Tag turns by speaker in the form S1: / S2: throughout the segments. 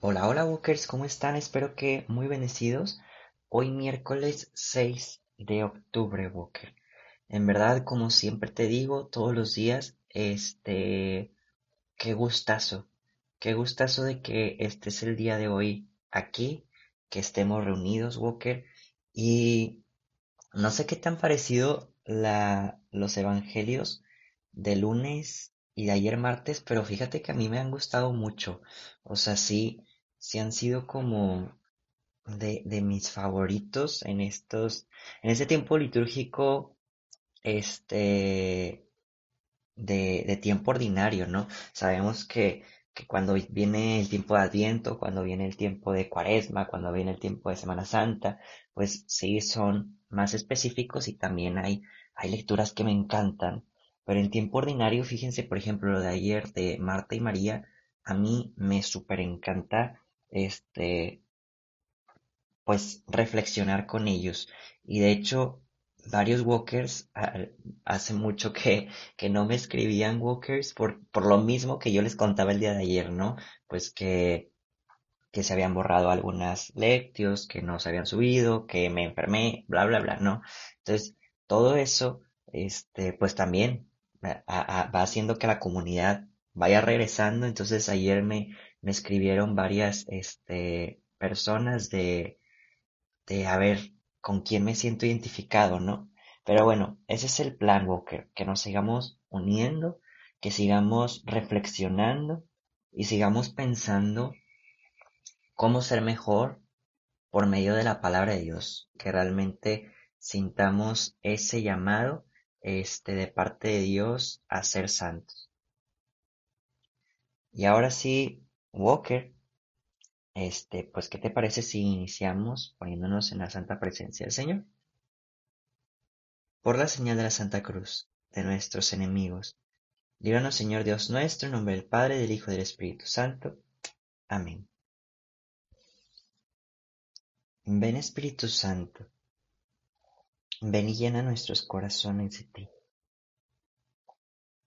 S1: Hola, hola Walkers, ¿cómo están? Espero que muy bendecidos. Hoy miércoles 6 de octubre, Walker. En verdad, como siempre te digo, todos los días, este, qué gustazo, qué gustazo de que este es el día de hoy aquí, que estemos reunidos, Walker. Y no sé qué tan parecido la, los evangelios de lunes y de ayer martes, pero fíjate que a mí me han gustado mucho. O sea, sí, sí han sido como de, de mis favoritos en estos, en este tiempo litúrgico, este, de, de tiempo ordinario, ¿no? Sabemos que, que cuando viene el tiempo de Adviento, cuando viene el tiempo de Cuaresma, cuando viene el tiempo de Semana Santa, pues sí son más específicos y también hay, hay lecturas que me encantan. Pero en tiempo ordinario, fíjense, por ejemplo, lo de ayer de Marta y María, a mí me súper encanta este, pues reflexionar con ellos. Y de hecho, varios walkers, hace mucho que, que no me escribían walkers por, por lo mismo que yo les contaba el día de ayer, ¿no? Pues que, que se habían borrado algunas lectios, que no se habían subido, que me enfermé, bla, bla, bla, ¿no? Entonces, todo eso, este, pues también va haciendo que la comunidad vaya regresando. Entonces, ayer me, me escribieron varias este, personas de, de a ver con quién me siento identificado, ¿no? Pero bueno, ese es el plan, Walker, que nos sigamos uniendo, que sigamos reflexionando y sigamos pensando cómo ser mejor por medio de la palabra de Dios, que realmente sintamos ese llamado este de parte de Dios a ser santos. Y ahora sí, Walker, este, pues, ¿qué te parece si iniciamos poniéndonos en la santa presencia del Señor? Por la señal de la Santa Cruz, de nuestros enemigos, líbranos, Señor Dios nuestro, en nombre del Padre, del Hijo y del Espíritu Santo. Amén. Ven Espíritu Santo, ven y llena nuestros corazones de ti.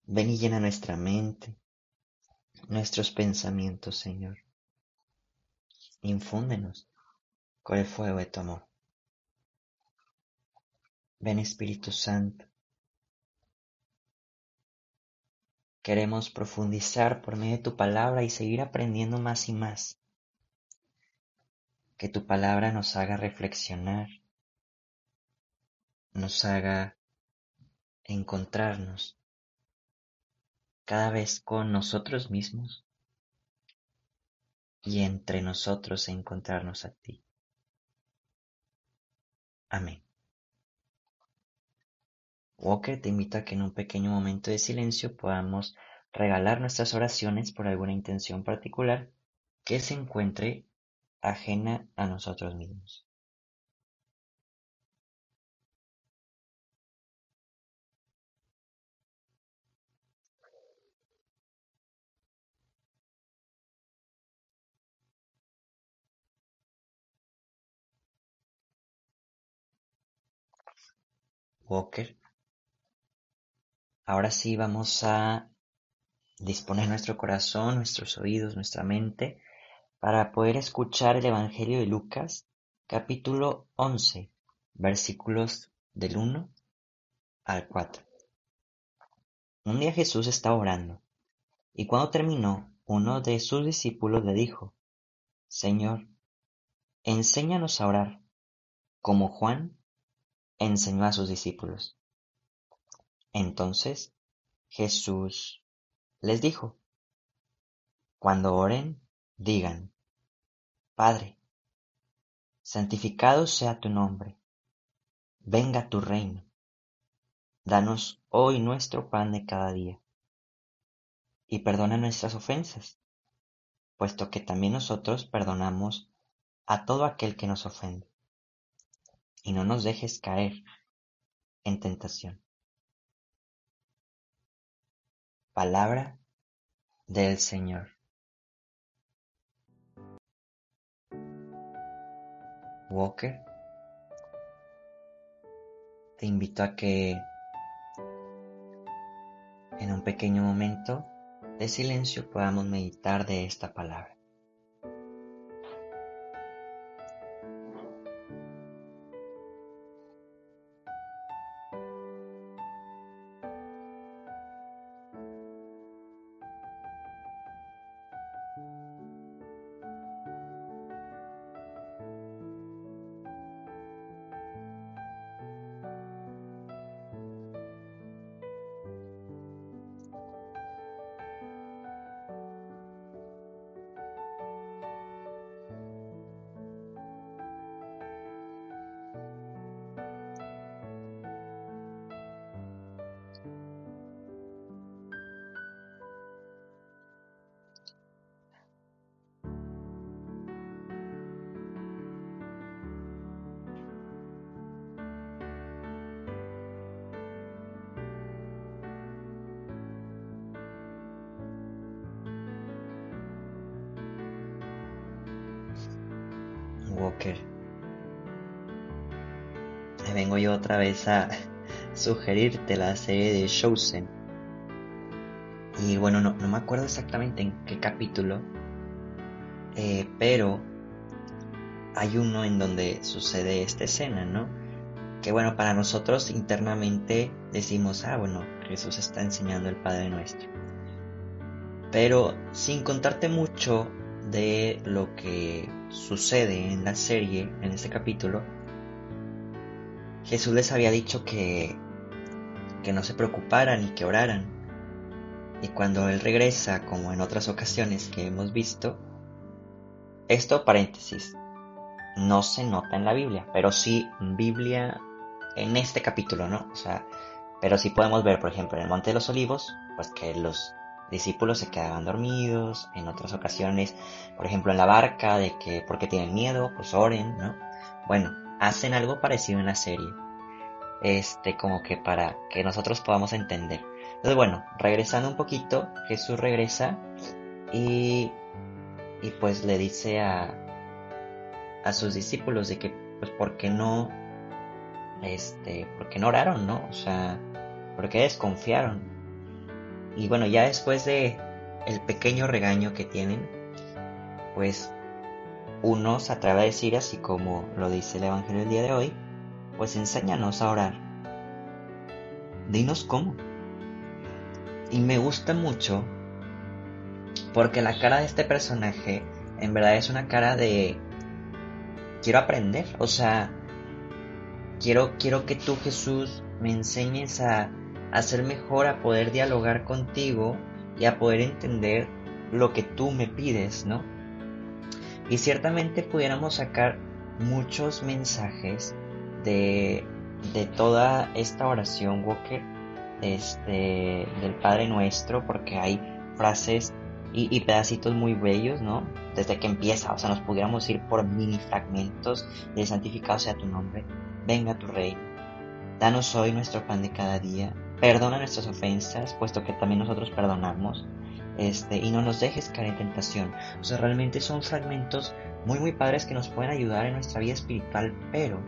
S1: Ven y llena nuestra mente, nuestros pensamientos, Señor. Infúndenos con el fuego de tu amor. Ven Espíritu Santo. Queremos profundizar por medio de tu palabra y seguir aprendiendo más y más. Que tu palabra nos haga reflexionar, nos haga encontrarnos cada vez con nosotros mismos y entre nosotros encontrarnos a ti. Amén. Walker te invita a que en un pequeño momento de silencio podamos regalar nuestras oraciones por alguna intención particular que se encuentre ajena a nosotros mismos. Walker. Ahora sí vamos a disponer nuestro corazón, nuestros oídos, nuestra mente para poder escuchar el Evangelio de Lucas, capítulo 11, versículos del 1 al 4. Un día Jesús estaba orando, y cuando terminó, uno de sus discípulos le dijo, Señor, enséñanos a orar, como Juan enseñó a sus discípulos. Entonces Jesús les dijo, Cuando oren, digan, Padre, santificado sea tu nombre, venga tu reino, danos hoy nuestro pan de cada día, y perdona nuestras ofensas, puesto que también nosotros perdonamos a todo aquel que nos ofende. Y no nos dejes caer en tentación. Palabra del Señor. Walker, te invito a que en un pequeño momento de silencio podamos meditar de esta palabra. Vengo yo otra vez a sugerirte la serie de Chosen. Y bueno, no, no me acuerdo exactamente en qué capítulo, eh, pero hay uno en donde sucede esta escena, ¿no? Que bueno, para nosotros internamente decimos, ah, bueno, Jesús está enseñando el Padre Nuestro. Pero sin contarte mucho de lo que sucede en la serie, en este capítulo, Jesús les había dicho que, que no se preocuparan y que oraran. Y cuando Él regresa, como en otras ocasiones que hemos visto, esto paréntesis, no se nota en la Biblia, pero sí Biblia en este capítulo, ¿no? O sea, pero sí podemos ver, por ejemplo, en el Monte de los Olivos, pues que los discípulos se quedaban dormidos, en otras ocasiones, por ejemplo en la barca, de que porque tienen miedo, pues oren, ¿no? Bueno, hacen algo parecido en la serie, este, como que para que nosotros podamos entender. Entonces, bueno, regresando un poquito, Jesús regresa y, y pues le dice a, a sus discípulos de que, pues, ¿por qué no, este, por qué no oraron, no? O sea, ¿por qué desconfiaron? Y bueno, ya después de el pequeño regaño que tienen, pues uno se atreve a decir, así como lo dice el Evangelio el día de hoy, pues enséñanos a orar. Dinos cómo. Y me gusta mucho porque la cara de este personaje en verdad es una cara de quiero aprender, o sea, quiero quiero que tú Jesús me enseñes a a ser mejor, a poder dialogar contigo y a poder entender lo que tú me pides, ¿no? Y ciertamente pudiéramos sacar muchos mensajes de, de toda esta oración, Walker, este, del Padre Nuestro, porque hay frases y, y, pedacitos muy bellos, ¿no? Desde que empieza, o sea, nos pudiéramos ir por mini fragmentos de santificado sea tu nombre, venga tu reino, danos hoy nuestro pan de cada día, Perdona nuestras ofensas, puesto que también nosotros perdonamos. Este, y no nos dejes caer en tentación. O sea, realmente son fragmentos muy, muy padres que nos pueden ayudar en nuestra vida espiritual, pero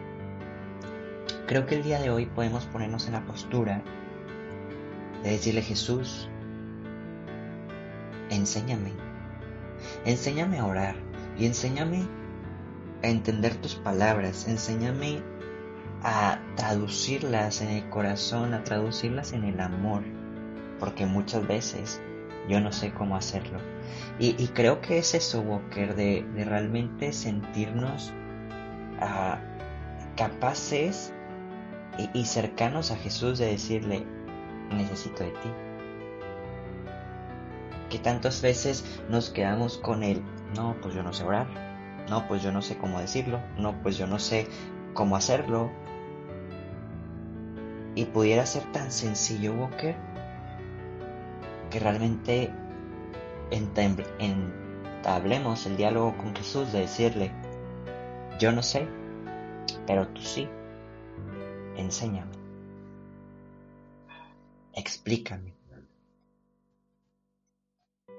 S1: creo que el día de hoy podemos ponernos en la postura de decirle Jesús, enséñame, enséñame a orar y enséñame a entender tus palabras, enséñame a traducirlas en el corazón, a traducirlas en el amor, porque muchas veces yo no sé cómo hacerlo. Y, creo que es eso, Walker, de, realmente sentirnos ah, capaces y, y cercanos a Jesús de decirle, necesito de ti. Que tantas veces nos quedamos con él, no, pues yo no sé orar, no, pues yo no sé cómo decirlo, no, pues yo no sé cómo hacerlo, y pudiera ser tan sencillo, Walker, que realmente entablemos el diálogo con Jesús de decirle, yo no sé, pero tú sí, enséñame, explícame.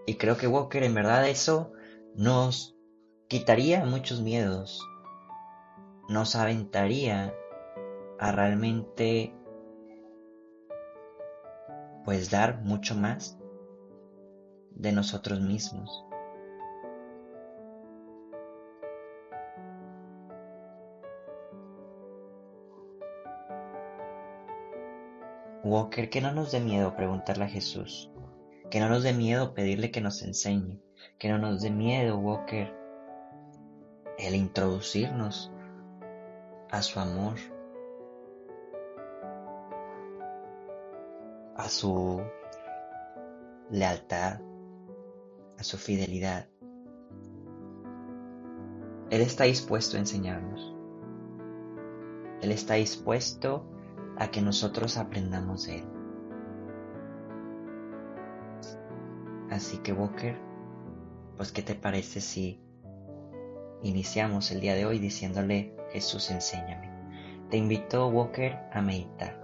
S1: Y creo que Walker en verdad eso nos quitaría muchos miedos, nos aventaría a realmente pues dar mucho más de nosotros mismos. Walker, que no nos dé miedo preguntarle a Jesús, que no nos dé miedo pedirle que nos enseñe, que no nos dé miedo, Walker, el introducirnos a su amor, a su lealtad, a su fidelidad. Él está dispuesto a enseñarnos. Él está dispuesto a que nosotros aprendamos de Él. Así que Walker, pues ¿qué te parece si iniciamos el día de hoy diciéndole Jesús enséñame? Te invito Walker a meditar.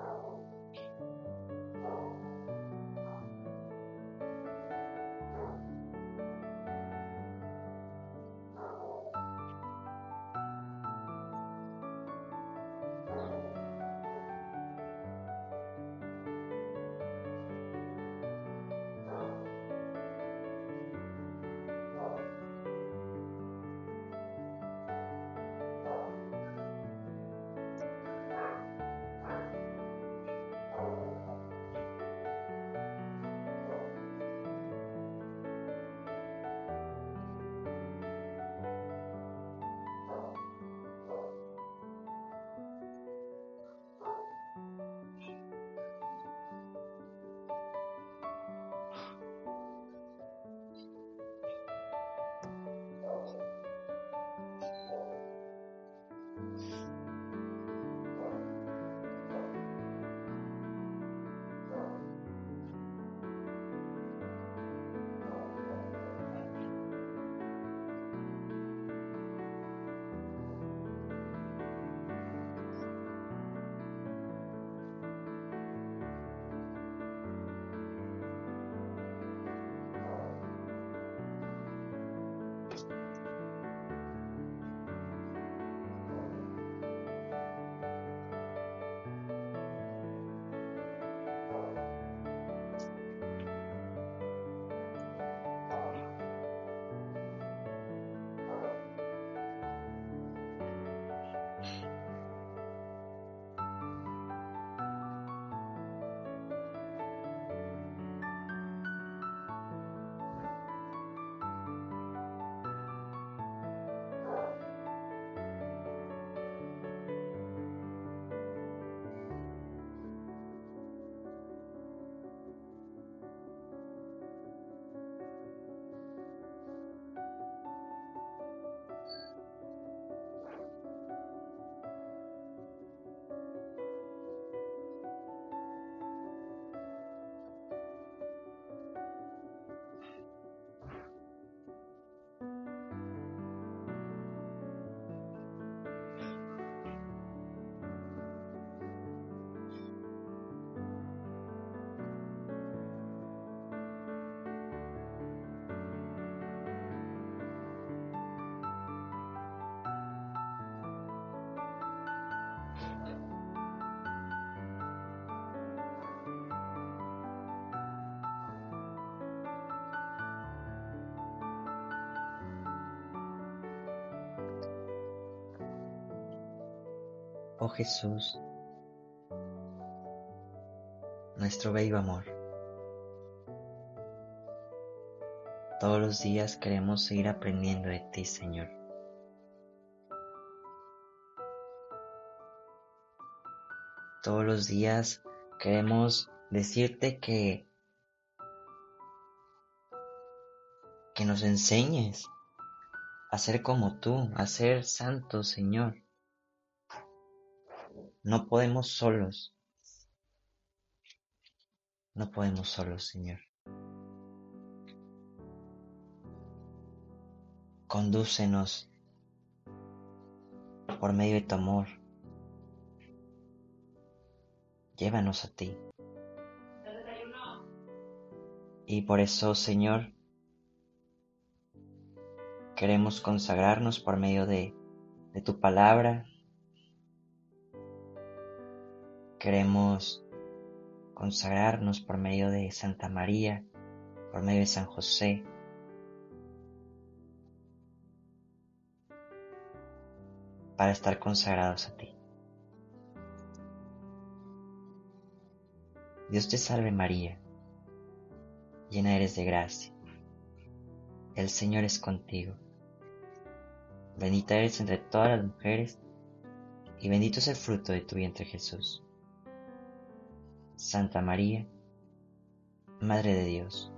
S1: Oh Jesús, nuestro bello amor. Todos los días queremos seguir aprendiendo de ti, Señor. Todos los días queremos decirte que que nos enseñes a ser como tú, a ser santo, Señor. No podemos solos. No podemos solos, Señor. condúcenos por medio de tu amor. Llévanos a ti. Y por eso, Señor, queremos consagrarnos por medio de, de tu palabra. Queremos consagrarnos por medio de Santa María, por medio de San José. para estar consagrados a ti. Dios te salve María, llena eres de gracia. El Señor es contigo. Bendita eres entre todas las mujeres y bendito es el fruto de tu vientre Jesús. Santa María, Madre de Dios,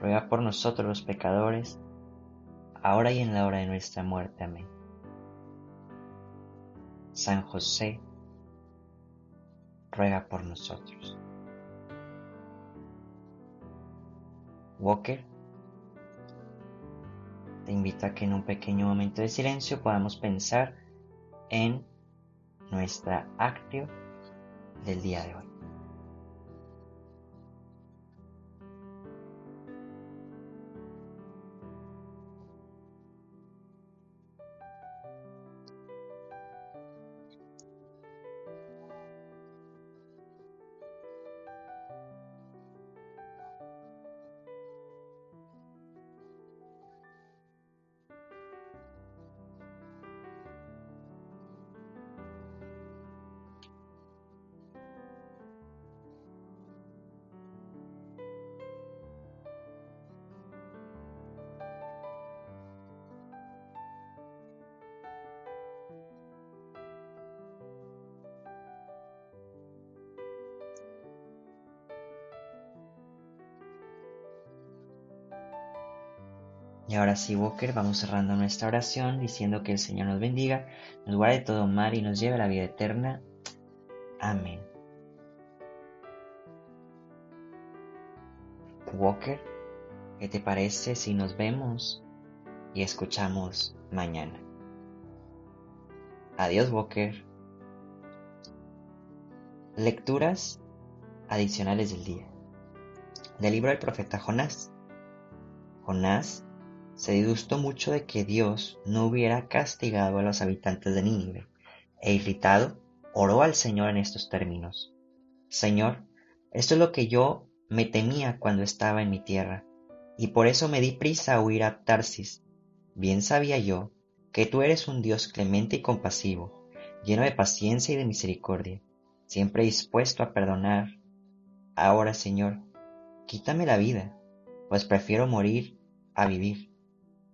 S1: ruega por nosotros los pecadores, ahora y en la hora de nuestra muerte. Amén. San José, ruega por nosotros. Walker, te invito a que en un pequeño momento de silencio podamos pensar en nuestra actio del día de hoy. Y ahora sí, Walker, vamos cerrando nuestra oración diciendo que el Señor nos bendiga, nos guarde de todo mal y nos lleve a la vida eterna. Amén. Walker, ¿qué te parece si nos vemos y escuchamos mañana? Adiós, Walker. Lecturas adicionales del día. Del libro del profeta Jonás. Jonás se disgustó mucho de que Dios no hubiera castigado a los habitantes de Nínive, e irritado, oró al Señor en estos términos. Señor, esto es lo que yo me temía cuando estaba en mi tierra, y por eso me di prisa a huir a Tarsis. Bien sabía yo que tú eres un Dios clemente y compasivo, lleno de paciencia y de misericordia, siempre dispuesto a perdonar. Ahora, Señor, quítame la vida, pues prefiero morir a vivir.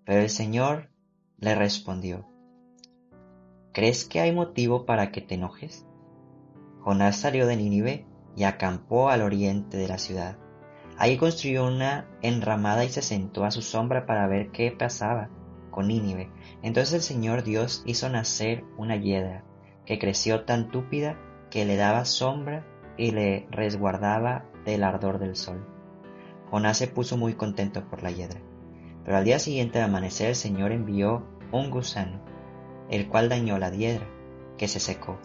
S1: Pero el Señor le respondió, ¿crees que hay motivo para que te enojes? Jonás salió de Nínive y acampó al oriente de la ciudad. Allí construyó una enramada y se sentó a su sombra para ver qué pasaba con Nínive. Entonces el Señor Dios hizo nacer una hiedra que creció tan túpida que le daba sombra y le resguardaba del ardor del sol. Jonás se puso muy contento por la hiedra. Pero al día siguiente de amanecer el Señor envió un gusano, el cual dañó la hiedra, que se secó.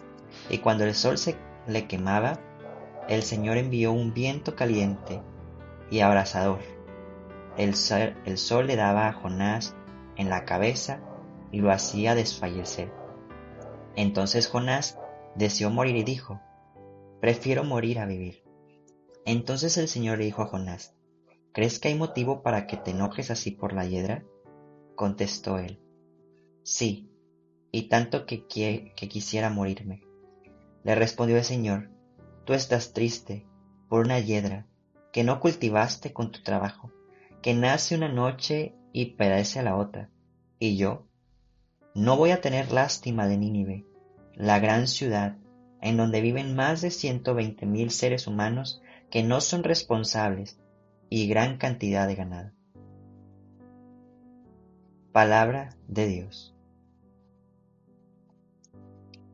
S1: Y cuando el sol se le quemaba, el Señor envió un viento caliente y abrasador. El sol le daba a Jonás en la cabeza y lo hacía desfallecer. Entonces Jonás deseó morir y dijo, prefiero morir a vivir. Entonces el Señor le dijo a Jonás, ¿Crees que hay motivo para que te enojes así por la hiedra? Contestó él. Sí, y tanto que, que quisiera morirme. Le respondió el Señor, tú estás triste por una hiedra que no cultivaste con tu trabajo, que nace una noche y perece a la otra. Y yo no voy a tener lástima de Nínive, la gran ciudad en donde viven más de ciento veinte mil seres humanos que no son responsables y gran cantidad de ganado. Palabra de Dios.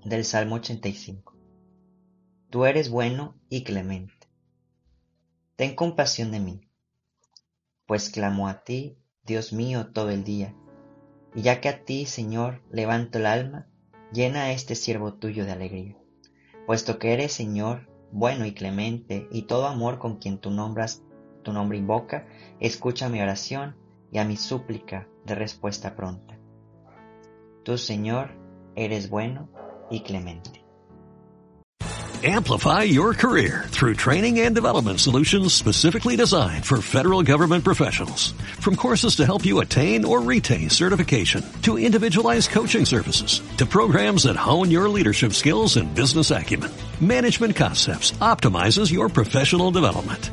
S1: Del Salmo 85. Tú eres bueno y clemente. Ten compasión de mí, pues clamo a ti, Dios mío, todo el día. Y ya que a ti, Señor, levanto el alma, llena a este siervo tuyo de alegría. Puesto que eres, Señor, bueno y clemente, y todo amor con quien tú nombras, tu nombre invoca, escucha mi oración y a mi súplica de respuesta pronta. Tú, Señor, eres bueno y clemente.
S2: Amplify your career through training and development solutions specifically designed for federal government professionals. From courses to help you attain or retain certification, to individualized coaching services, to programs that hone your leadership skills and business acumen, Management Concepts optimizes your professional development.